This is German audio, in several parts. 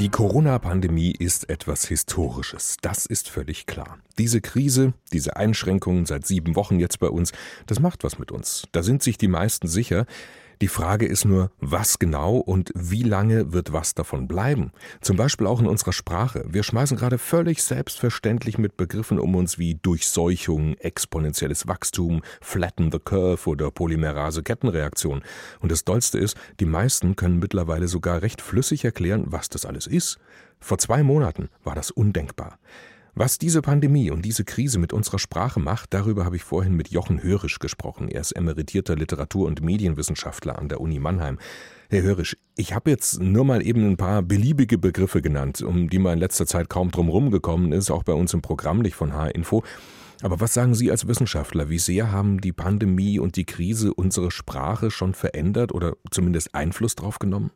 Die Corona-Pandemie ist etwas Historisches, das ist völlig klar. Diese Krise, diese Einschränkungen seit sieben Wochen jetzt bei uns, das macht was mit uns. Da sind sich die meisten sicher. Die Frage ist nur, was genau und wie lange wird was davon bleiben? Zum Beispiel auch in unserer Sprache. Wir schmeißen gerade völlig selbstverständlich mit Begriffen um uns wie Durchseuchung, exponentielles Wachstum, Flatten the Curve oder Polymerase-Kettenreaktion. Und das Dollste ist, die meisten können mittlerweile sogar recht flüssig erklären, was das alles ist. Vor zwei Monaten war das undenkbar. Was diese Pandemie und diese Krise mit unserer Sprache macht, darüber habe ich vorhin mit Jochen Hörisch gesprochen. Er ist emeritierter Literatur- und Medienwissenschaftler an der Uni Mannheim. Herr Hörisch, ich habe jetzt nur mal eben ein paar beliebige Begriffe genannt, um die man in letzter Zeit kaum drum gekommen ist, auch bei uns im Programm nicht von H-Info. Aber was sagen Sie als Wissenschaftler? Wie sehr haben die Pandemie und die Krise unsere Sprache schon verändert oder zumindest Einfluss drauf genommen?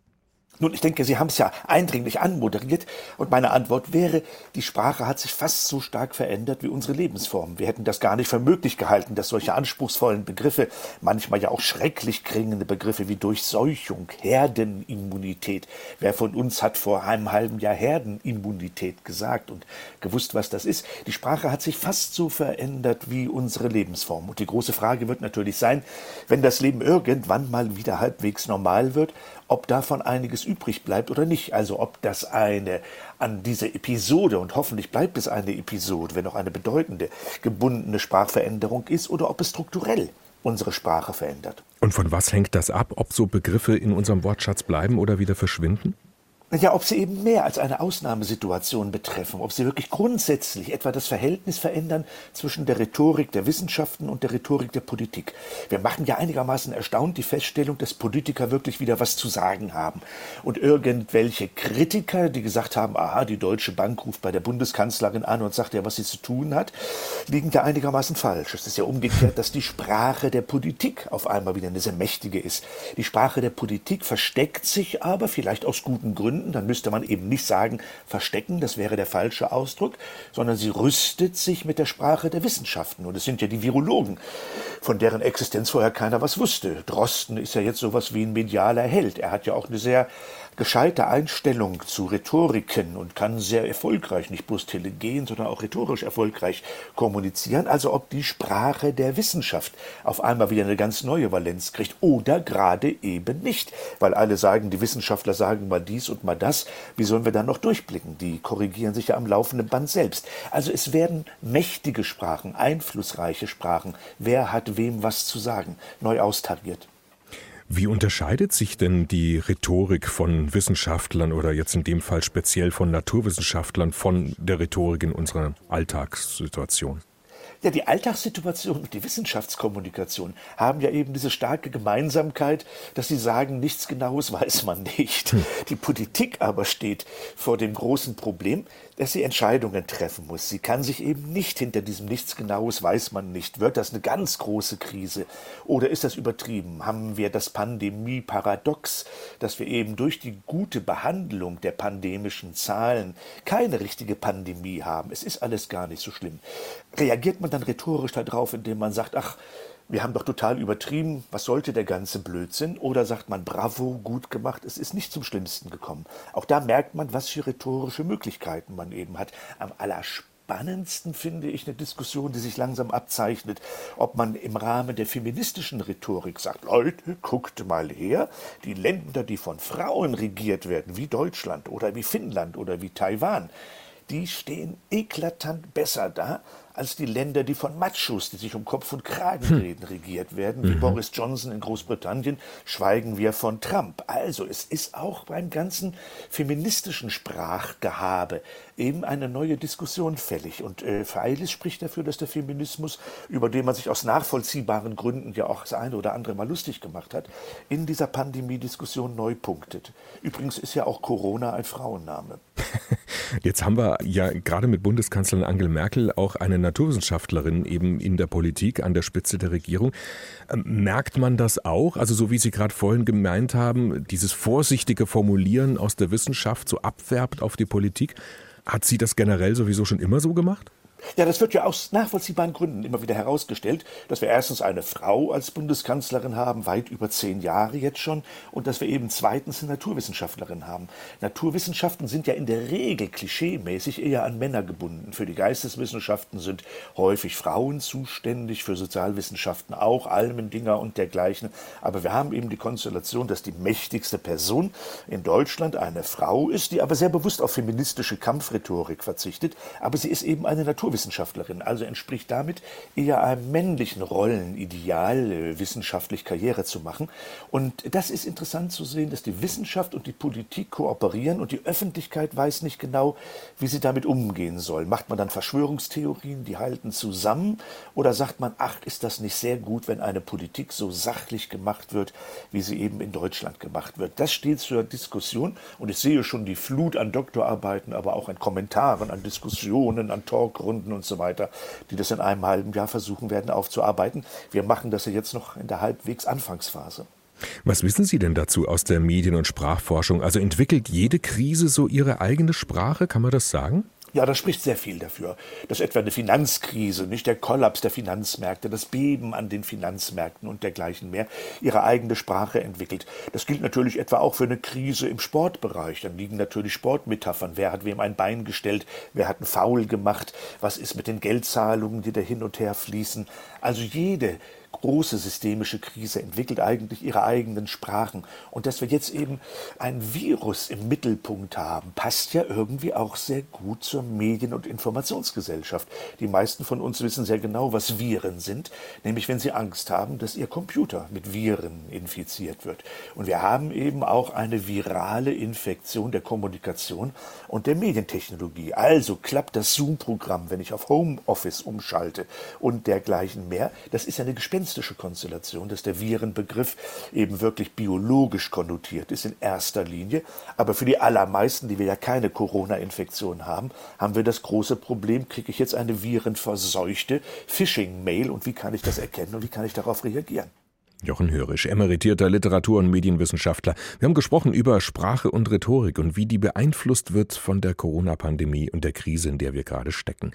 Nun, ich denke, Sie haben es ja eindringlich anmoderiert und meine Antwort wäre, die Sprache hat sich fast so stark verändert wie unsere Lebensform. Wir hätten das gar nicht für möglich gehalten, dass solche anspruchsvollen Begriffe, manchmal ja auch schrecklich klingende Begriffe wie Durchseuchung, Herdenimmunität. Wer von uns hat vor einem halben Jahr Herdenimmunität gesagt und gewusst, was das ist? Die Sprache hat sich fast so verändert wie unsere Lebensform. Und die große Frage wird natürlich sein, wenn das Leben irgendwann mal wieder halbwegs normal wird, ob davon einiges übrig bleibt oder nicht. Also ob das eine an diese Episode, und hoffentlich bleibt es eine Episode, wenn auch eine bedeutende, gebundene Sprachveränderung ist, oder ob es strukturell unsere Sprache verändert. Und von was hängt das ab, ob so Begriffe in unserem Wortschatz bleiben oder wieder verschwinden? Ja, ob sie eben mehr als eine Ausnahmesituation betreffen, ob sie wirklich grundsätzlich etwa das Verhältnis verändern zwischen der Rhetorik der Wissenschaften und der Rhetorik der Politik. Wir machen ja einigermaßen erstaunt die Feststellung, dass Politiker wirklich wieder was zu sagen haben. Und irgendwelche Kritiker, die gesagt haben, aha, die Deutsche Bank ruft bei der Bundeskanzlerin an und sagt ja, was sie zu tun hat, liegen da einigermaßen falsch. Es ist ja umgekehrt, dass die Sprache der Politik auf einmal wieder eine sehr mächtige ist. Die Sprache der Politik versteckt sich aber, vielleicht aus guten Gründen, Gründen, dann müsste man eben nicht sagen verstecken, das wäre der falsche Ausdruck, sondern sie rüstet sich mit der Sprache der Wissenschaften. Und es sind ja die Virologen, von deren Existenz vorher keiner was wusste. Drosten ist ja jetzt sowas wie ein medialer Held. Er hat ja auch eine sehr gescheite Einstellung zu Rhetoriken und kann sehr erfolgreich, nicht bloß telegen, sondern auch rhetorisch erfolgreich kommunizieren. Also ob die Sprache der Wissenschaft auf einmal wieder eine ganz neue Valenz kriegt oder gerade eben nicht. Weil alle sagen, die Wissenschaftler sagen mal dies und mal das. Wie sollen wir dann noch durchblicken? Die korrigieren sich ja am laufenden Band selbst. Also es werden mächtige Sprachen, einflussreiche Sprachen. Wer hat wem was zu sagen? Neu austariert. Wie unterscheidet sich denn die Rhetorik von Wissenschaftlern oder jetzt in dem Fall speziell von Naturwissenschaftlern von der Rhetorik in unserer Alltagssituation? Ja, die Alltagssituation und die Wissenschaftskommunikation haben ja eben diese starke Gemeinsamkeit, dass sie sagen, nichts Genaues weiß man nicht. Hm. Die Politik aber steht vor dem großen Problem, dass sie Entscheidungen treffen muss. Sie kann sich eben nicht hinter diesem nichts Genaues weiß man nicht. Wird das eine ganz große Krise oder ist das übertrieben? Haben wir das Pandemie-Paradox, dass wir eben durch die gute Behandlung der pandemischen Zahlen keine richtige Pandemie haben? Es ist alles gar nicht so schlimm. Reagiert man man dann rhetorisch darauf, indem man sagt, ach, wir haben doch total übertrieben, was sollte der ganze Blödsinn? Oder sagt man, bravo, gut gemacht, es ist nicht zum Schlimmsten gekommen. Auch da merkt man, was für rhetorische Möglichkeiten man eben hat. Am allerspannendsten finde ich eine Diskussion, die sich langsam abzeichnet, ob man im Rahmen der feministischen Rhetorik sagt, Leute, guckt mal her, die Länder, die von Frauen regiert werden, wie Deutschland oder wie Finnland oder wie Taiwan, die stehen eklatant besser da als die Länder, die von Machos, die sich um Kopf und Kragen hm. reden, regiert werden, wie mhm. Boris Johnson in Großbritannien, schweigen wir von Trump. Also es ist auch beim ganzen feministischen Sprachgehabe eben eine neue Diskussion fällig. Und äh, Feilis spricht dafür, dass der Feminismus, über den man sich aus nachvollziehbaren Gründen ja auch das eine oder andere mal lustig gemacht hat, in dieser Pandemie-Diskussion neu punktet. Übrigens ist ja auch Corona ein Frauenname. Jetzt haben wir ja gerade mit Bundeskanzlerin Angela Merkel auch eine Naturwissenschaftlerin eben in der Politik an der Spitze der Regierung. Ähm, merkt man das auch? Also so wie Sie gerade vorhin gemeint haben, dieses vorsichtige Formulieren aus der Wissenschaft so abfärbt auf die Politik. Hat sie das generell sowieso schon immer so gemacht? Ja, das wird ja aus nachvollziehbaren Gründen immer wieder herausgestellt, dass wir erstens eine Frau als Bundeskanzlerin haben, weit über zehn Jahre jetzt schon, und dass wir eben zweitens eine Naturwissenschaftlerin haben. Naturwissenschaften sind ja in der Regel klischeemäßig eher an Männer gebunden. Für die Geisteswissenschaften sind häufig Frauen zuständig, für Sozialwissenschaften auch, Almendinger und dergleichen. Aber wir haben eben die Konstellation, dass die mächtigste Person in Deutschland eine Frau ist, die aber sehr bewusst auf feministische Kampfrhetorik verzichtet, aber sie ist eben eine Naturwissenschaftlerin. Naturwissenschaftlerin, also entspricht damit eher einem männlichen Rollenideal, äh, wissenschaftlich Karriere zu machen. Und das ist interessant zu sehen, dass die Wissenschaft und die Politik kooperieren und die Öffentlichkeit weiß nicht genau, wie sie damit umgehen soll. Macht man dann Verschwörungstheorien, die halten zusammen, oder sagt man, ach, ist das nicht sehr gut, wenn eine Politik so sachlich gemacht wird, wie sie eben in Deutschland gemacht wird? Das steht zur Diskussion und ich sehe schon die Flut an Doktorarbeiten, aber auch an Kommentaren, an Diskussionen, an Talkrunden Stunden und so weiter, die das in einem halben Jahr versuchen werden aufzuarbeiten. Wir machen das ja jetzt noch in der halbwegs Anfangsphase. Was wissen Sie denn dazu aus der Medien- und Sprachforschung? Also entwickelt jede Krise so ihre eigene Sprache, kann man das sagen? Ja, das spricht sehr viel dafür, dass etwa eine Finanzkrise, nicht der Kollaps der Finanzmärkte, das Beben an den Finanzmärkten und dergleichen mehr ihre eigene Sprache entwickelt. Das gilt natürlich etwa auch für eine Krise im Sportbereich. Dann liegen natürlich Sportmetaphern. Wer hat wem ein Bein gestellt? Wer hat einen Foul gemacht? Was ist mit den Geldzahlungen, die da hin und her fließen? Also jede große systemische Krise entwickelt eigentlich ihre eigenen Sprachen. Und dass wir jetzt eben ein Virus im Mittelpunkt haben, passt ja irgendwie auch sehr gut zur Medien- und Informationsgesellschaft. Die meisten von uns wissen sehr genau, was Viren sind, nämlich wenn sie Angst haben, dass ihr Computer mit Viren infiziert wird. Und wir haben eben auch eine virale Infektion der Kommunikation und der Medientechnologie. Also klappt das Zoom-Programm, wenn ich auf Homeoffice umschalte und dergleichen mehr. Das ist eine Gespenst gespenstische Konstellation, dass der Virenbegriff eben wirklich biologisch konnotiert ist in erster Linie. Aber für die allermeisten, die wir ja keine Corona-Infektion haben, haben wir das große Problem, kriege ich jetzt eine virenverseuchte Phishing-Mail und wie kann ich das erkennen und wie kann ich darauf reagieren? Jochen Hörisch, emeritierter Literatur- und Medienwissenschaftler. Wir haben gesprochen über Sprache und Rhetorik und wie die beeinflusst wird von der Corona-Pandemie und der Krise, in der wir gerade stecken.